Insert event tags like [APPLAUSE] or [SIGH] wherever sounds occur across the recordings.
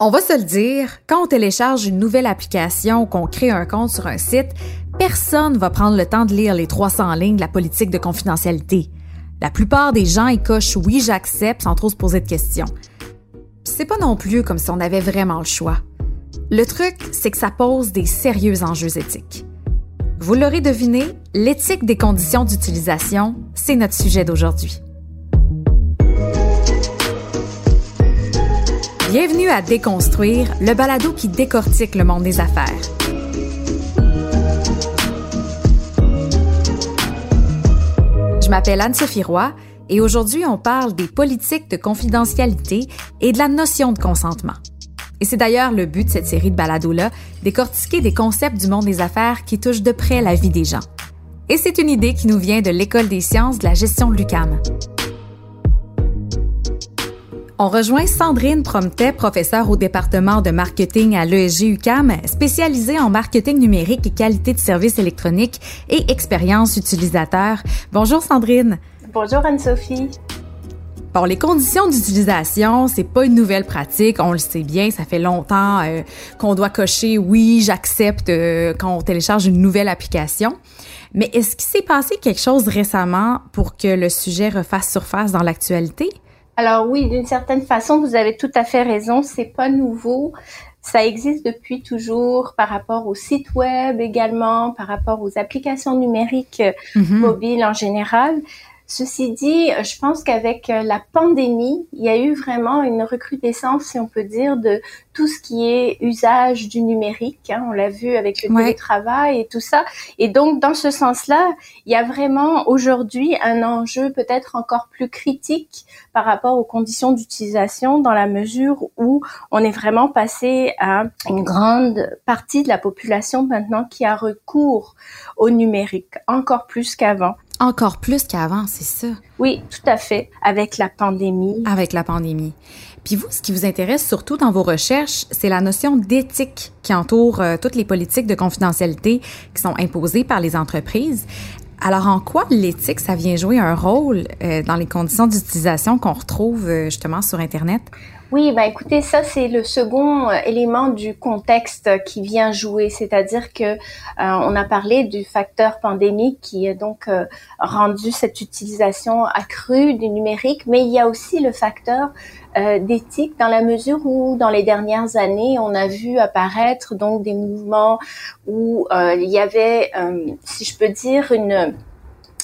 On va se le dire, quand on télécharge une nouvelle application ou qu'on crée un compte sur un site, personne va prendre le temps de lire les 300 lignes de la politique de confidentialité. La plupart des gens y oui, j'accepte sans trop se poser de questions. C'est pas non plus comme si on avait vraiment le choix. Le truc, c'est que ça pose des sérieux enjeux éthiques. Vous l'aurez deviné, l'éthique des conditions d'utilisation, c'est notre sujet d'aujourd'hui. Bienvenue à Déconstruire, le balado qui décortique le monde des affaires. Je m'appelle Anne-Sophie Roy et aujourd'hui on parle des politiques de confidentialité et de la notion de consentement. Et c'est d'ailleurs le but de cette série de balados-là, décortiquer des concepts du monde des affaires qui touchent de près la vie des gens. Et c'est une idée qui nous vient de l'École des sciences de la gestion de l'UCAM. On rejoint Sandrine Promptet, professeure au département de marketing à l'ESG UCAM, spécialisée en marketing numérique et qualité de services électroniques et expérience utilisateur. Bonjour Sandrine. Bonjour Anne-Sophie. Bon, les conditions d'utilisation, c'est pas une nouvelle pratique, on le sait bien, ça fait longtemps euh, qu'on doit cocher oui, j'accepte euh, quand on télécharge une nouvelle application. Mais est-ce qu'il s'est passé quelque chose récemment pour que le sujet refasse surface dans l'actualité? Alors oui, d'une certaine façon, vous avez tout à fait raison. C'est pas nouveau. Ça existe depuis toujours par rapport aux sites web également, par rapport aux applications numériques mm-hmm. mobiles en général. Ceci dit, je pense qu'avec la pandémie, il y a eu vraiment une recrudescence, si on peut dire, de tout ce qui est usage du numérique. Hein, on l'a vu avec le télétravail et tout ça. Et donc, dans ce sens-là, il y a vraiment aujourd'hui un enjeu peut-être encore plus critique par rapport aux conditions d'utilisation dans la mesure où on est vraiment passé à une grande partie de la population maintenant qui a recours au numérique, encore plus qu'avant. Encore plus qu'avant, c'est ça. Oui, tout à fait, avec la pandémie. Avec la pandémie. Puis vous, ce qui vous intéresse surtout dans vos recherches, c'est la notion d'éthique qui entoure euh, toutes les politiques de confidentialité qui sont imposées par les entreprises. Alors, en quoi l'éthique, ça vient jouer un rôle euh, dans les conditions d'utilisation qu'on retrouve euh, justement sur Internet? Oui, bah écoutez, ça c'est le second euh, élément du contexte qui vient jouer, c'est-à-dire que euh, on a parlé du facteur pandémique qui a donc euh, rendu cette utilisation accrue du numérique, mais il y a aussi le facteur d'éthique dans la mesure où dans les dernières années on a vu apparaître donc des mouvements où il y avait, si je peux dire, une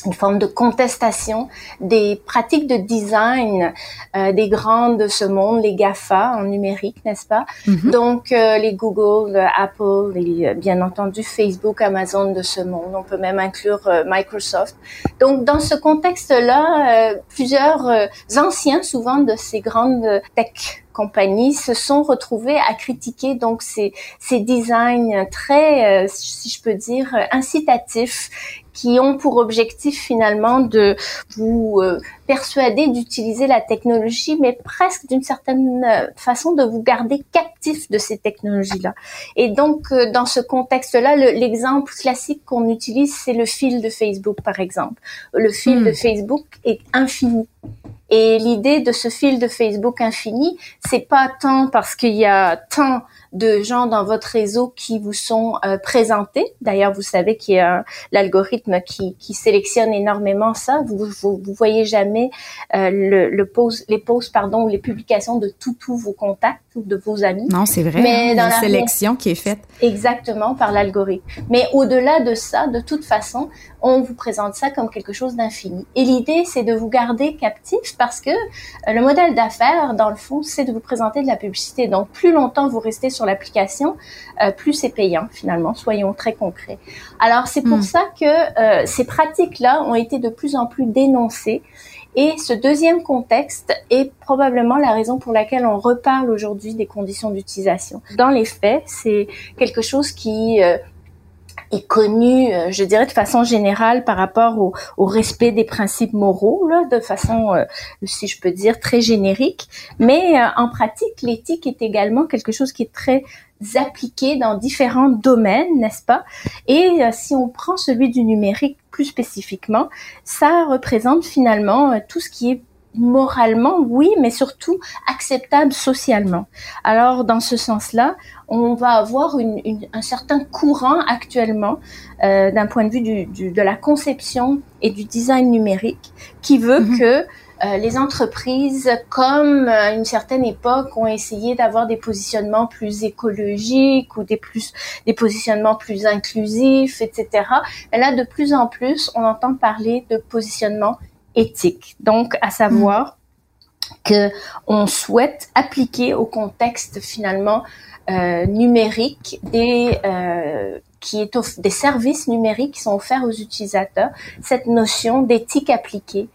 une forme de contestation des pratiques de design euh, des grands de ce monde, les GAFA en numérique, n'est-ce pas? Mm-hmm. Donc euh, les Google, Apple, et euh, bien entendu Facebook, Amazon de ce monde. On peut même inclure Microsoft. Donc dans ce contexte-là, plusieurs anciens, souvent de ces grandes tech compagnies se sont retrouvés à critiquer donc ces, ces designs très, si je peux dire, incitatifs qui ont pour objectif finalement de vous euh, persuader d'utiliser la technologie, mais presque d'une certaine euh, façon de vous garder captif de ces technologies-là. Et donc, euh, dans ce contexte-là, l'exemple classique qu'on utilise, c'est le fil de Facebook, par exemple. Le fil de hmm. Facebook est infini. Et l'idée de ce fil de Facebook infini, c'est pas tant parce qu'il y a tant de gens dans votre réseau qui vous sont euh, présentés. D'ailleurs, vous savez qu'il y a l'algorithme qui, qui, sélectionne énormément ça. Vous vous, vous voyez jamais euh, le, le pose, les posts pardon, les publications de tous vos contacts ou de vos amis. Non, c'est vrai. Mais hein, dans la sélection qui est faite. Exactement par l'algorithme. Mais au-delà de ça, de toute façon, on vous présente ça comme quelque chose d'infini. Et l'idée, c'est de vous garder captif parce que euh, le modèle d'affaires, dans le fond, c'est de vous présenter de la publicité. Donc, plus longtemps vous restez sur l'application, euh, plus c'est payant finalement. Soyons très concrets. Alors, c'est pour hmm. ça que euh, ces pratiques-là ont été de plus en plus dénoncées. Et ce deuxième contexte est probablement la raison pour laquelle on reparle aujourd'hui des conditions d'utilisation. Dans les faits, c'est quelque chose qui est connu, euh, je dirais de façon générale par rapport au, au respect des principes moraux, là, de façon, euh, si je peux dire, très générique. Mais euh, en pratique, l'éthique est également quelque chose qui est très appliqué dans différents domaines, n'est-ce pas? Et si on prend celui du numérique plus spécifiquement, ça représente finalement tout ce qui est moralement, oui, mais surtout acceptable socialement. Alors, dans ce sens-là, on va avoir une, un certain courant actuellement euh, d'un point de vue du, du, de la conception et du design numérique qui veut mhm. que euh, les entreprises, comme à une certaine époque, ont essayé d'avoir des positionnements plus écologiques ou des plus des positionnements plus inclusifs, etc. Et là, de plus en plus, on entend parler de positionnement éthique. Donc, à savoir que on souhaite appliquer au contexte finalement euh, numérique des euh, qui est des services numériques qui sont offerts aux utilisateurs, cette notion d'éthique appliquée,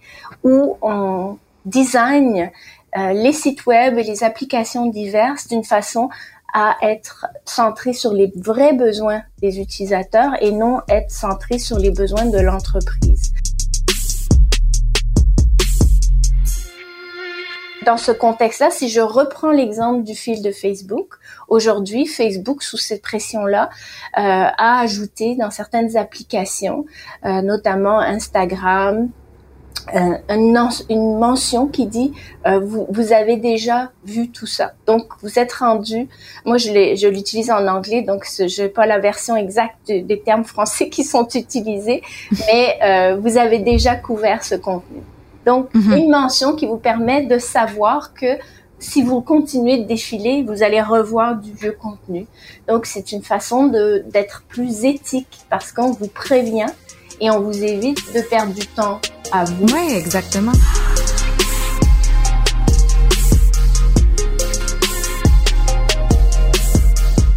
où on design euh, les sites web et les applications diverses d'une façon à être centré sur les vrais besoins des utilisateurs et non être centré sur les besoins de l'entreprise. Dans ce contexte-là, si je reprends l'exemple du fil de Facebook, aujourd'hui, Facebook, sous cette pression-là, euh, a ajouté dans certaines applications, euh, notamment Instagram, euh, une, mention qui dit vous, avez déjà vu tout ça. Donc vous êtes rendu. Moi je l'utilise en anglais donc je n'ai pas la version exacte des termes [LAUGHS] français qui sont utilisés, mais vous avez déjà couvert ce contenu. Donc, mhm. une mention qui vous permet de savoir que si vous continuez de défiler, vous allez revoir du vieux contenu. Donc, c'est une façon d'être plus éthique parce qu'on vous prévient et on vous évite de perdre du temps à vous. Oui, exactement.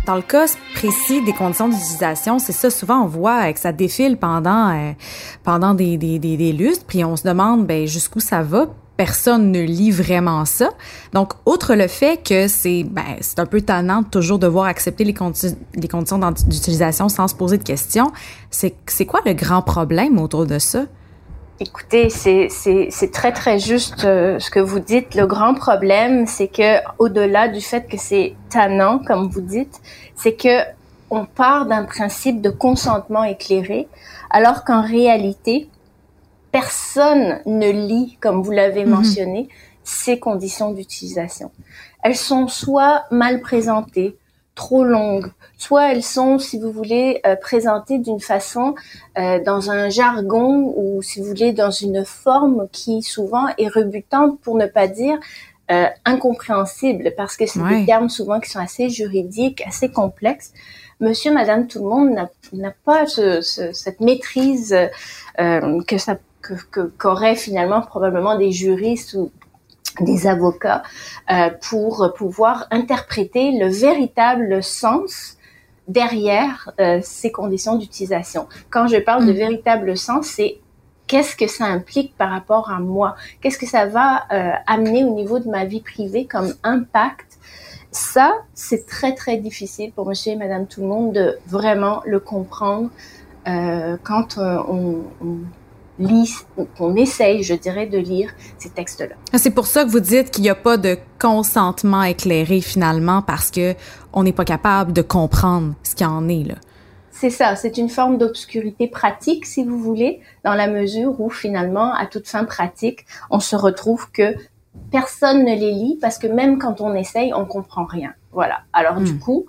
Dans le cas précis des conditions d'utilisation, c'est ça, souvent on voit que ça défile pendant, euh, pendant des, des, des, lustres, puis on se demande ben, jusqu'où ça va. Personne ne lit vraiment ça. Donc, outre le fait que c'est ben, c'est un peu tannant toujours devoir accepter les, les conditions d'utilisation sans se poser de questions, c'est quoi le grand problème autour de ça? Écoutez, c'est très très juste euh, ce que vous dites. Le grand problème, c'est que au-delà du fait que c'est tannant, comme vous dites, c'est que on part d'un principe de consentement éclairé, alors qu'en réalité, personne ne lit, comme vous l'avez mm-hmm. mentionné, ces conditions d'utilisation. Elles sont soit mal présentées, trop longues, soit elles sont, si vous voulez, euh, présentées d'une façon euh, dans un jargon ou, si vous voulez, dans une forme qui souvent est rebutante, pour ne pas dire euh, incompréhensible, parce que c'est des termes souvent qui sont assez juridiques, assez complexes. Monsieur, Madame, tout le monde n'a pas ce, ce, cette maîtrise que ça qu'auraient finalement probablement des juristes ou des avocats euh, pour pouvoir interpréter le véritable sens derrière euh, ces conditions d'utilisation. Quand je parle de mm. véritable sens, c'est qu'est-ce que ça implique par rapport à moi? Qu'est-ce que ça va euh, amener au niveau de ma vie privée comme impact? Ça, c'est très très difficile pour monsieur et madame tout le monde de vraiment le comprendre quand on, on qu'on essaye, je dirais, de lire ces textes-là. Ah, c'est pour ça que vous dites qu'il n'y a pas de consentement éclairé finalement parce que on n'est pas capable de comprendre ce qu'il en est là. C'est ça, c'est une forme d'obscurité pratique, si vous voulez, dans la mesure où finalement, à toute fin pratique, on se retrouve que personne ne les lit parce que même quand on essaye, on comprend rien. Voilà. Alors du hmm. coup,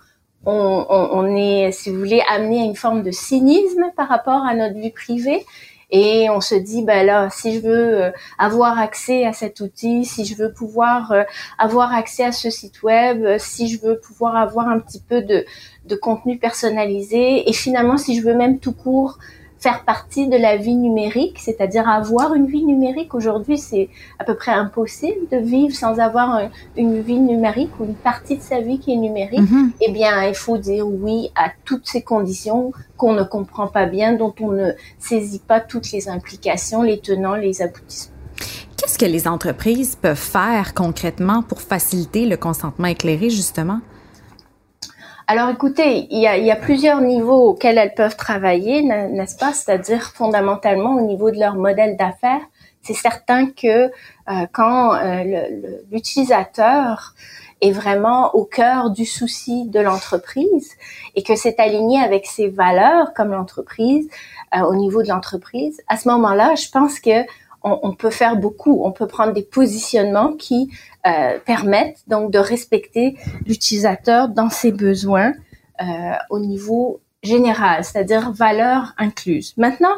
on, on, on, est, si vous voulez, amené à une forme de cynisme par rapport à notre vie privée et on se dit ben là si je veux euh, avoir accès à cet outil si je veux pouvoir euh, avoir accès à ce site web euh, si je veux pouvoir avoir un petit peu de, de contenu personnalisé et finalement si je veux même tout court faire partie de la vie numérique, c'est-à-dire avoir une vie numérique. Aujourd'hui, c'est à peu près impossible de vivre sans avoir une vie numérique ou une partie de sa vie qui est numérique. Mm-hmm. Eh bien, il faut dire oui à toutes ces conditions qu'on ne comprend pas bien, dont on ne saisit pas toutes les implications, les tenants, les aboutissements. Qu'est-ce que les entreprises peuvent faire concrètement pour faciliter le consentement éclairé, justement? Alors écoutez, il y a, plusieurs niveaux auxquels elles peuvent travailler, n'est-ce pas? C'est-à-dire fondamentalement au niveau de leur modèle d'affaires. C'est certain que euh, quand euh, l'utilisateur est vraiment au cœur du souci de l'entreprise et que c'est aligné avec ses valeurs comme l'entreprise, euh, au niveau de l'entreprise, à ce moment-là, je pense que on, peut faire beaucoup. On peut prendre des positionnements qui euh, permettent donc de respecter l'utilisateur dans ses besoins euh, au niveau général, c'est-à-dire valeur incluse. Maintenant,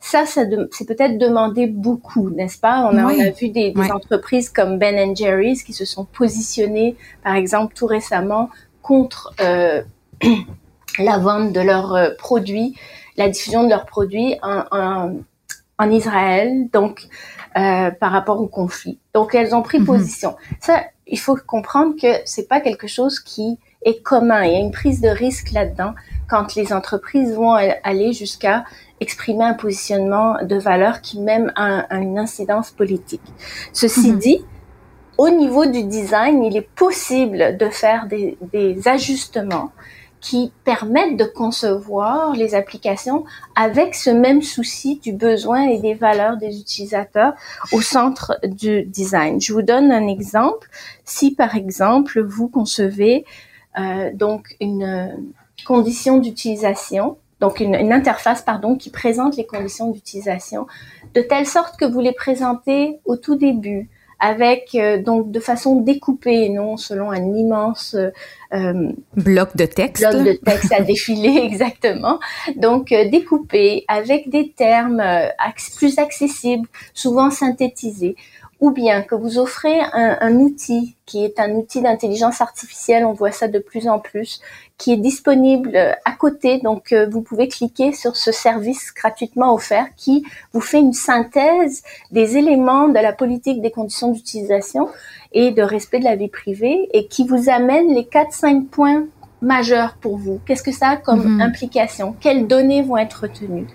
ça, ça c'est peut-être demander beaucoup, n'est-ce pas? On a, on a, vu des, des entreprises comme Ben Jerry's qui se sont positionnées, par exemple, tout récemment contre euh, [CLEARS THROAT] la vente de leurs euh, produits, la diffusion de leurs produits en, en, en Israël, donc euh, par rapport au conflit. Donc elles ont pris mhm. position. Ça, il faut comprendre que c'est pas quelque chose qui est commun. Il y a une prise de risque là-dedans quand les entreprises vont aller jusqu'à exprimer un positionnement de valeur qui même a, une incidence politique. Ceci mhm. dit, au niveau du design, il est possible de faire des, des ajustements qui permettent de concevoir les applications avec ce même souci du besoin et des valeurs des utilisateurs au centre du design. Je vous donne un exemple. Si par exemple vous concevez euh, donc une condition d'utilisation, donc une, interface pardon qui présente les conditions d'utilisation de telle sorte que vous les présentez au tout début, avec euh, donc de façon découpée, non selon un immense euh, bloc de texte. Bloc de texte à défiler [LAUGHS] exactement. Donc euh, découpé avec des termes plus accessibles, souvent synthétisés ou bien que vous offrez un, un outil qui est un outil d'intelligence artificielle, on voit ça de plus en plus, qui est disponible euh, à côté. Donc, euh, vous pouvez cliquer sur ce service gratuitement offert qui vous fait une synthèse des éléments de la politique des conditions d'utilisation et de respect de la vie privée et qui vous amène les 4-5 points majeurs pour vous. Qu'est-ce que ça a comme mhm. implication? Quelles données vont être retenues?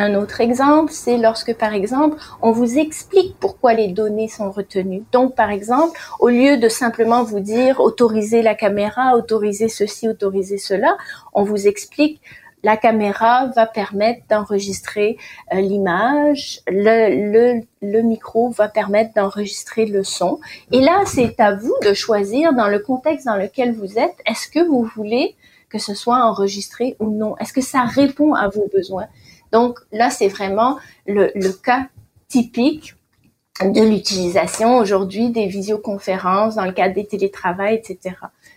Un autre exemple, c'est lorsque, par exemple, on vous explique pourquoi les données sont retenues. Donc, par exemple, au lieu de simplement vous dire autoriser la caméra, autoriser ceci, autoriser cela, on vous explique la caméra va permettre d'enregistrer euh, l'image, le, le, le, micro va permettre d'enregistrer le son. Et là, c'est à vous de choisir dans le contexte dans lequel vous êtes, est-ce que vous voulez que ce soit enregistré ou non? Est-ce que ça répond à vos besoins? Donc là, c'est vraiment le, cas typique de l'utilisation aujourd'hui des visioconférences dans le cadre des télétravails, etc.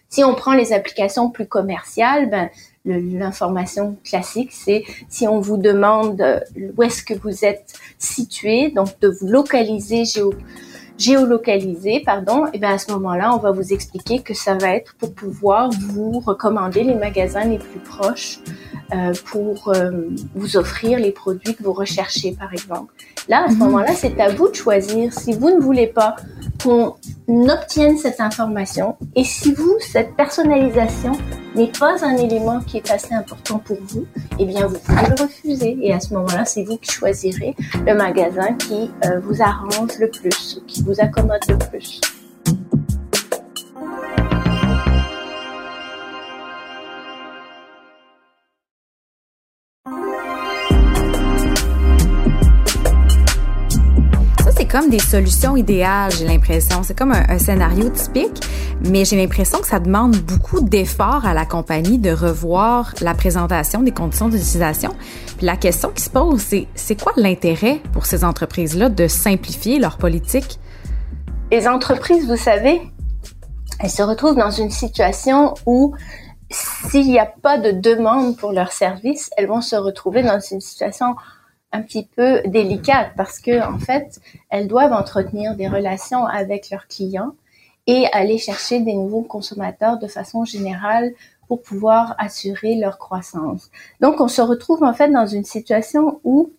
Si on prend les applications plus commerciales, ben, l'information classique, c'est si on vous demande où est-ce que vous êtes situé, donc de vous localiser géo géolocaliser, pardon, et bien à ce moment-là, on va vous expliquer que ça va être pour pouvoir vous recommander les magasins les plus proches euh, pour euh, vous offrir les produits que vous recherchez, par exemple. Là, à ce mhm. moment-là, c'est à vous de choisir si vous ne voulez pas qu'on obtienne cette information et si vous, cette personnalisation n'est pas un élément qui est assez important pour vous, eh bien, vous pouvez le refuser. Et à ce moment-là, c'est vous qui choisirez le magasin qui euh, vous arrange le plus, qui vous accommode le plus. Comme des solutions idéales, j'ai l'impression. C'est comme un, scénario typique, mais j'ai l'impression que ça demande beaucoup d'efforts à la compagnie de revoir la présentation des conditions d'utilisation. Puis la question qui se pose, c'est c'est quoi l'intérêt pour ces entreprises-là de simplifier leur politique? Les entreprises, vous savez, elles se retrouvent dans une situation où s'il n'y a pas de demande pour leurs services, elles vont se retrouver dans une situation un petit peu délicate parce que en fait, elles doivent entretenir des relations avec leurs clients et aller chercher des nouveaux consommateurs de façon générale pour pouvoir assurer leur croissance. Donc, on se retrouve en fait dans une situation où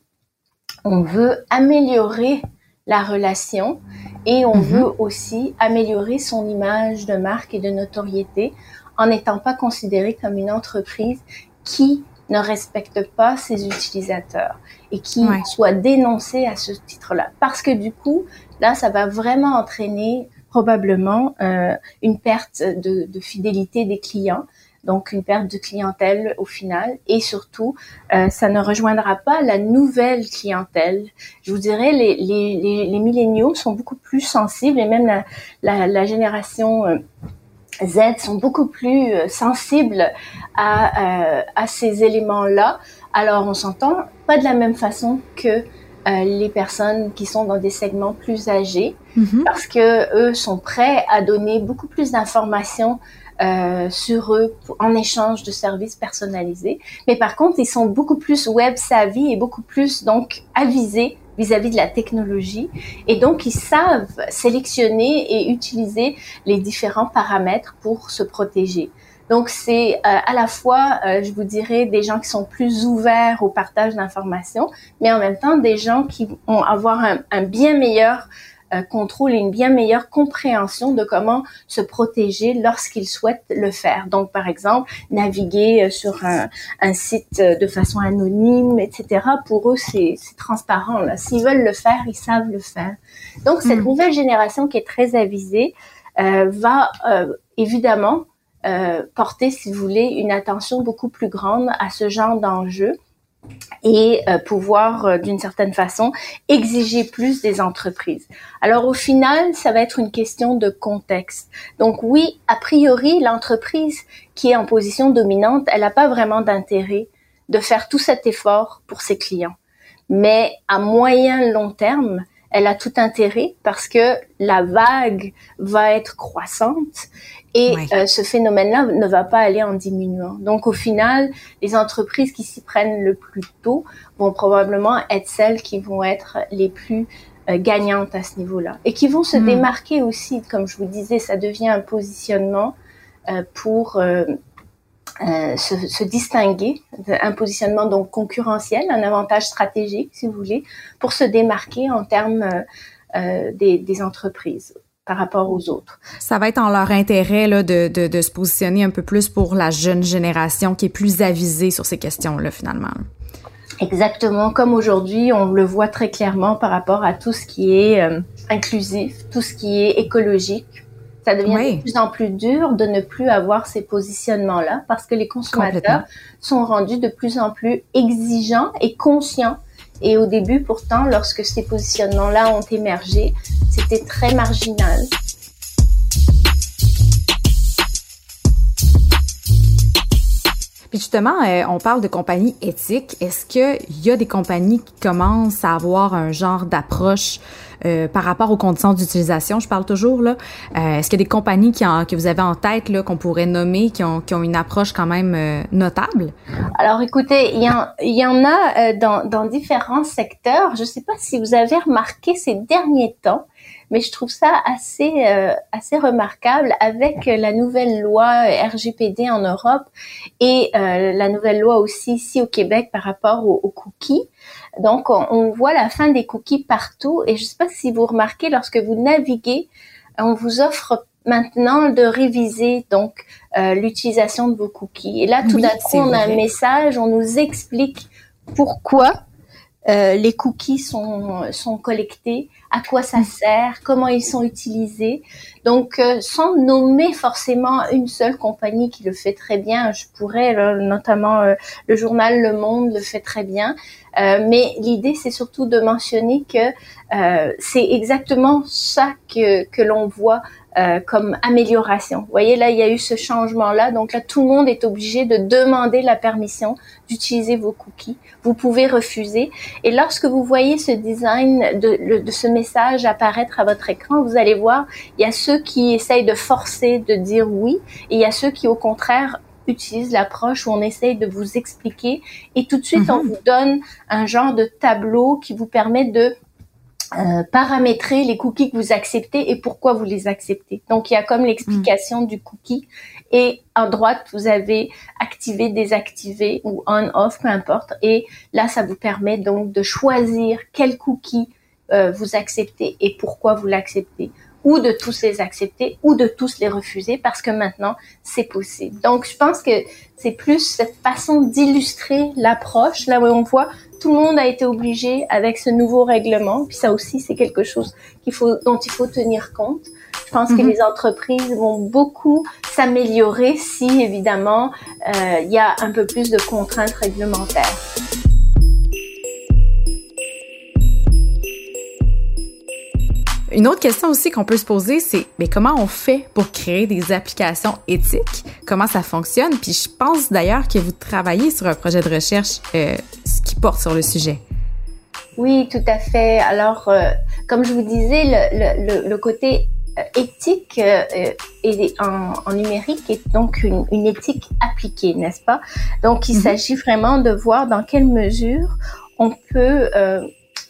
on veut améliorer la relation et on mhm. veut aussi améliorer son image de marque et de notoriété en n'étant pas considéré comme une entreprise qui ne respecte pas ses utilisateurs et qui soit dénoncé à ce titre-là. Parce que du coup, là, ça va vraiment entraîner probablement euh, une perte de, de, fidélité des clients, donc une perte de clientèle au final, et surtout, euh, ça ne rejoindra pas la nouvelle clientèle. Je vous dirais, les, les, les, les milléniaux sont beaucoup plus sensibles, et même la, la, la génération euh, Z sont beaucoup plus euh, sensibles à, euh, à ces éléments-là. Alors on s'entend pas de la même façon que euh, les personnes qui sont dans des segments plus âgés mm-hmm. parce que eux sont prêts à donner beaucoup plus d'informations euh, sur eux en échange de services personnalisés. Mais par contre, ils sont beaucoup plus web savvy et beaucoup plus donc avisés vis-à-vis de la technologie et donc ils savent sélectionner et utiliser les différents paramètres pour se protéger. Donc c'est euh, à la fois, euh, je vous dirais, des gens qui sont plus ouverts au partage d'informations, mais en même temps des gens qui vont avoir un, un bien meilleur euh, contrôle et une bien meilleure compréhension de comment se protéger lorsqu'ils souhaitent le faire. Donc, par exemple, naviguer euh, sur un, un site euh, de façon anonyme, etc. Pour eux, c'est transparent. S'ils veulent le faire, ils savent le faire. Donc, cette hmm. nouvelle génération qui est très avisée euh, va euh, évidemment euh, porter, si vous voulez, une attention beaucoup plus grande à ce genre d'enjeux et euh, pouvoir euh, d'une certaine façon exiger plus des entreprises. Alors au final, ça va être une question de contexte. Donc oui, a priori, l'entreprise qui est en position dominante, elle n'a pas vraiment d'intérêt de faire tout cet effort pour ses clients. Mais à moyen long terme, elle a tout intérêt parce que la vague va être croissante et euh, ce phénomène-là ne va pas aller en diminuant. Donc au final, les entreprises qui s'y prennent le plus tôt vont probablement être celles qui vont être les plus euh, gagnantes à ce niveau-là et qui vont se hmm. démarquer aussi, comme je vous disais, ça devient un positionnement euh, pour se, se, distinguer, un positionnement donc concurrentiel, un avantage stratégique, si vous voulez, pour se démarquer en termes des, des entreprises par rapport aux autres. Ça va être en leur intérêt là, de, de, de, se positionner un peu plus pour la jeune génération qui est plus avisée sur ces questions-là finalement. Exactement, comme aujourd'hui, on le voit très clairement par rapport à tout ce qui est euh, inclusif, tout ce qui est écologique. Ça devient de plus en plus dur de ne plus avoir ces positionnements-là parce que les consommateurs sont rendus de plus en plus exigeants et conscients et au début, pourtant, lorsque ces positionnements-là ont émergé, c'était très marginal. Puis justement, euh, on parle de compagnies éthiques. Est-ce qu'il y a des compagnies qui commencent à avoir un genre d'approche euh, par rapport aux conditions d'utilisation? Je parle toujours là. Euh, est-ce qu'il y a des compagnies qui que vous avez en tête là qu'on pourrait nommer, qui ont, une approche quand même notable? Alors écoutez, il y, en, a dans, différents secteurs. Je ne sais pas si vous avez remarqué ces derniers temps, mais je trouve ça assez euh, assez remarquable avec la nouvelle loi RGPD en Europe et euh, la nouvelle loi aussi ici au Québec par rapport aux, cookies. Donc on, voit la fin des cookies partout. Et je ne sais pas si vous remarquez lorsque vous naviguez, on vous offre maintenant de réviser donc euh, l'utilisation de vos cookies. Et là, tout d'un coup, on a un message, on nous explique pourquoi euh, les cookies sont, sont collectés, à quoi ça sert, comment ils sont utilisés. Donc, euh, sans nommer forcément une seule compagnie qui le fait très bien, je pourrais, notamment euh, le journal Le Monde le fait très bien, mais l'idée, c'est surtout de mentionner que c'est exactement ça que, que l'on voit euh, comme amélioration. Vous voyez, là, il y a eu ce changement-là. Donc là, tout le monde est obligé de demander la permission d'utiliser vos cookies. Vous pouvez refuser. Et lorsque vous voyez ce design de, de, ce message apparaître à votre écran, vous allez voir, il y a ceux qui essayent de forcer, de dire oui, et il y a ceux qui, au contraire, utilisent l'approche où on essaye de vous expliquer et tout de suite on mhm. vous donne un genre de tableau qui vous permet de euh, paramétrer les cookies que vous acceptez et pourquoi vous les acceptez. Donc il y a comme l'explication du cookie et à droite vous avez activé, désactivé ou on off peu importe. Et là ça vous permet donc de choisir quel cookie euh, vous acceptez et pourquoi vous l'acceptez ou de tous les accepter ou de tous les refuser parce que maintenant c'est possible. Donc je pense que c'est plus cette façon d'illustrer l'approche là où on voit tout le monde a été obligé avec ce nouveau règlement. Puis ça aussi, c'est quelque chose qu'il faut, dont il faut tenir compte. Je pense que mhm. les entreprises vont beaucoup s'améliorer si, évidemment, euh, il y a un peu plus de contraintes réglementaires. Une autre question aussi qu'on peut se poser, c'est mais comment on fait pour créer des applications éthiques? Comment ça fonctionne? Puis je pense d'ailleurs que vous travaillez sur un projet de recherche euh, qui porte sur le sujet. Oui, tout à fait. Alors, euh, comme je vous disais, le, le, le côté euh, éthique euh, et en, en, numérique est donc une, une éthique appliquée, n'est-ce pas? Donc, il mhm. s'agit vraiment de voir dans quelle mesure on peut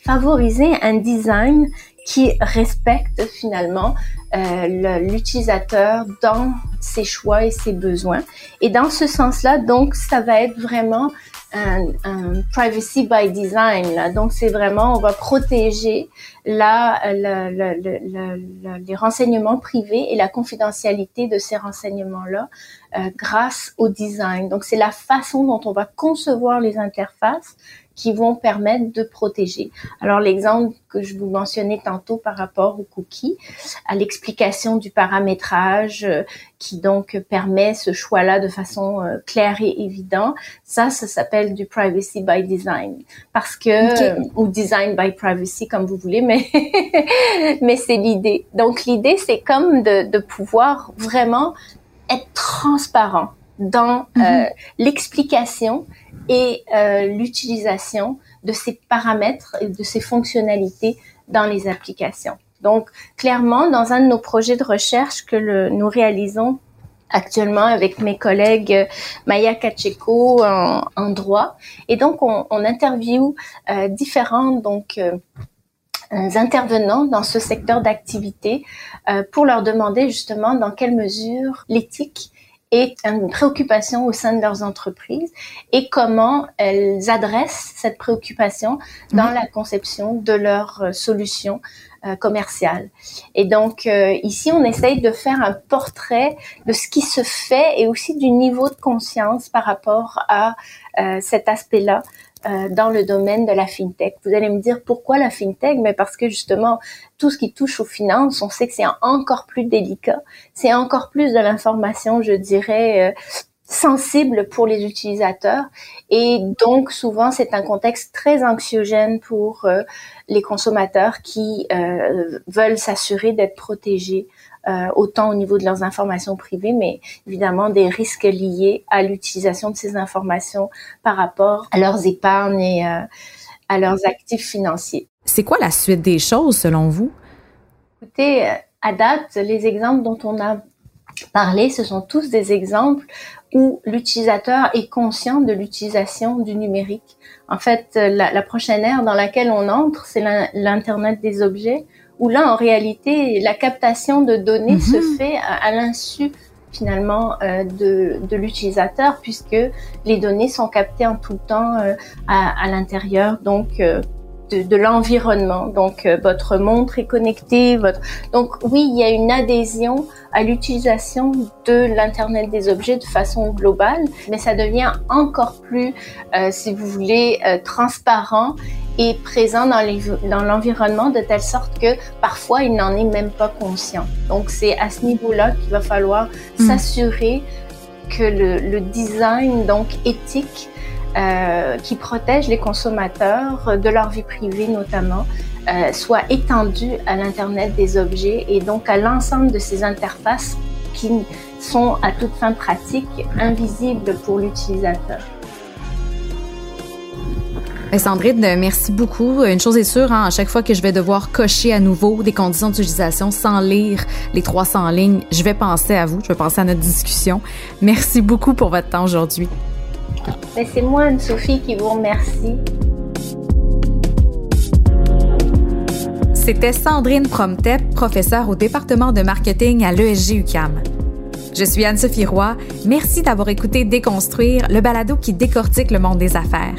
favoriser un design qui respecte finalement euh, l'utilisateur dans ses choix et ses besoins. Et dans ce sens-là, donc, ça va être vraiment un, privacy by design. Donc, c'est vraiment, on va protéger la, les renseignements privés et la confidentialité de ces renseignements-là euh, grâce au design. Donc, c'est la façon dont on va concevoir les interfaces qui vont permettre de protéger. Alors l'exemple que je vous mentionnais tantôt par rapport aux cookies, à l'explication du paramétrage euh, donc permet ce choix-là de façon euh, claire et évidente, ça, ça s'appelle du privacy by design parce que ou design by privacy comme vous voulez, mais [LAUGHS] mais c'est l'idée. Donc l'idée c'est comme de, de pouvoir vraiment être transparent dans euh, mm-hmm. l'explication et euh, l'utilisation de ces paramètres et de ces fonctionnalités dans les applications. Donc, clairement, dans un de nos projets de recherche que le, nous réalisons actuellement avec mes collègues euh, Maya Kacheko en, en droit, et donc on, on interviewe euh, différents donc euh, intervenants dans ce secteur d'activité euh, pour leur demander justement dans quelle mesure l'éthique est une préoccupation au sein de leurs entreprises et comment elles adressent cette préoccupation dans la conception de leurs euh, solutions euh, commerciales. Et donc euh, ici, on essaye de faire un portrait de ce qui se fait et aussi du niveau de conscience par rapport à cet aspect-là euh, dans le domaine de la fintech. Vous allez me dire pourquoi la fintech? Mais parce que justement, tout ce qui touche aux finances, on sait que c'est encore plus délicat. C'est encore plus de l'information, je dirais, euh, sensible pour les utilisateurs. Et donc, souvent, c'est un contexte très anxiogène pour euh, les consommateurs qui veulent s'assurer d'être protégés euh, autant au niveau de leurs informations privées, mais évidemment des risques liés à l'utilisation de ces informations par rapport à leurs épargnes et euh, à leurs actifs financiers. C'est quoi la suite des choses selon vous? Écoutez, euh, à date, les exemples dont on a parlé, ce sont tous des exemples où l'utilisateur est conscient de l'utilisation du numérique. En fait, la, la, prochaine ère dans laquelle on entre, c'est l'Internet des objets, où là, en réalité, la captation de données se mhm. fait à, l'insu finalement euh, de, de l'utilisateur puisque les données sont captées en tout temps euh, à, à l'intérieur donc euh, de, de l'environnement. Donc euh, votre montre est connectée, votre donc oui, il y a une adhésion à l'utilisation de l'internet des objets de façon globale, mais ça devient encore plus, euh, si vous voulez, transparent est présent dans l'environnement de telle sorte que parfois il n'en est même pas conscient. Donc c'est à ce niveau-là qu'il va falloir hmm. s'assurer que le, le, design donc éthique euh, qui protège les consommateurs de leur vie privée notamment euh, soit étendu à l'internet des objets et donc à l'ensemble de ces interfaces qui sont à toute fin pratique invisibles pour l'utilisateur. Ben, Sandrine, merci beaucoup. Une chose est sûre, hein, à chaque fois que je vais devoir cocher à nouveau des conditions d'utilisation sans lire les 300 lignes, je vais penser à vous, je vais penser à notre discussion. Merci beaucoup pour votre temps aujourd'hui. C'est moi, Anne-Sophie, qui vous remercie. C'était Sandrine Promtep, professeure au département de marketing à l'ESG UCAM. Je suis Anne-Sophie Roy. Merci d'avoir écouté Déconstruire, le balado qui décortique le monde des affaires.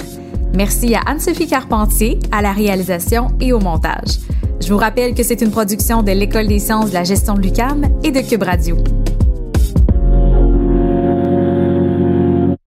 Merci à Anne-Sophie Carpentier, à la réalisation et au montage. Je vous rappelle que c'est une production de l'École des sciences de la gestion de l'UCAM et de Cube Radio.